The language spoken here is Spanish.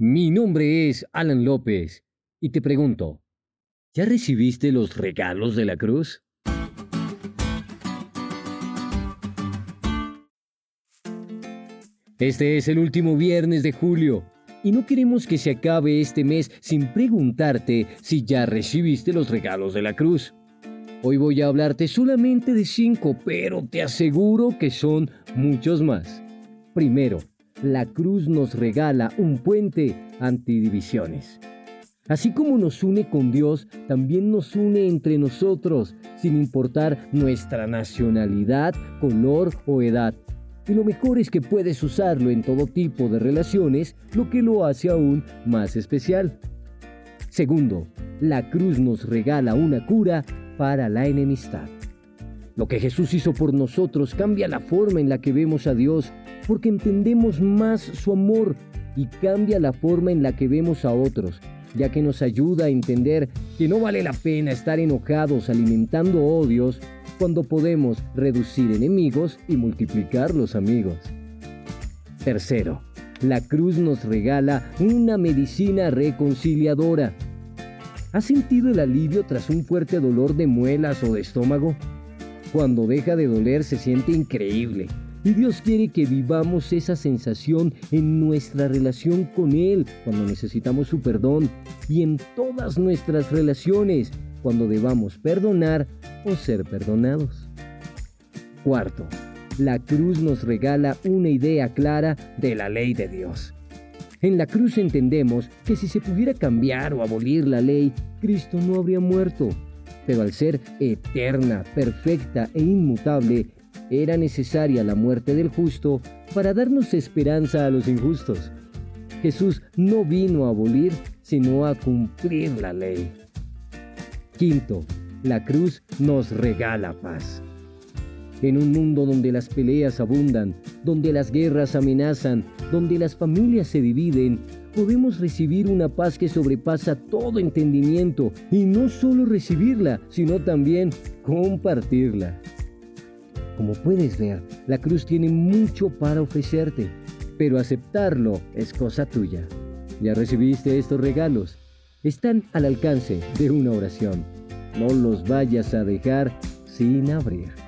Mi nombre es Alan López y te pregunto, ¿ya recibiste los regalos de la cruz? Este es el último viernes de julio y no queremos que se acabe este mes sin preguntarte si ya recibiste los regalos de la cruz. Hoy voy a hablarte solamente de cinco, pero te aseguro que son muchos más. Primero, la cruz nos regala un puente antidivisiones. Así como nos une con Dios, también nos une entre nosotros, sin importar nuestra nacionalidad, color o edad. Y lo mejor es que puedes usarlo en todo tipo de relaciones, lo que lo hace aún más especial. Segundo, la cruz nos regala una cura para la enemistad. Lo que Jesús hizo por nosotros cambia la forma en la que vemos a Dios, porque entendemos más su amor y cambia la forma en la que vemos a otros, ya que nos ayuda a entender que no vale la pena estar enojados alimentando odios cuando podemos reducir enemigos y multiplicar los amigos. Tercero, la cruz nos regala una medicina reconciliadora. ¿Has sentido el alivio tras un fuerte dolor de muelas o de estómago? Cuando deja de doler se siente increíble. Y Dios quiere que vivamos esa sensación en nuestra relación con Él, cuando necesitamos su perdón, y en todas nuestras relaciones, cuando debamos perdonar o ser perdonados. Cuarto, la cruz nos regala una idea clara de la ley de Dios. En la cruz entendemos que si se pudiera cambiar o abolir la ley, Cristo no habría muerto. Pero al ser eterna, perfecta e inmutable, era necesaria la muerte del justo para darnos esperanza a los injustos. Jesús no vino a abolir, sino a cumplir la ley. Quinto, la cruz nos regala paz. En un mundo donde las peleas abundan, donde las guerras amenazan, donde las familias se dividen, podemos recibir una paz que sobrepasa todo entendimiento y no solo recibirla, sino también compartirla. Como puedes ver, la cruz tiene mucho para ofrecerte, pero aceptarlo es cosa tuya. ¿Ya recibiste estos regalos? Están al alcance de una oración. No los vayas a dejar sin abrir.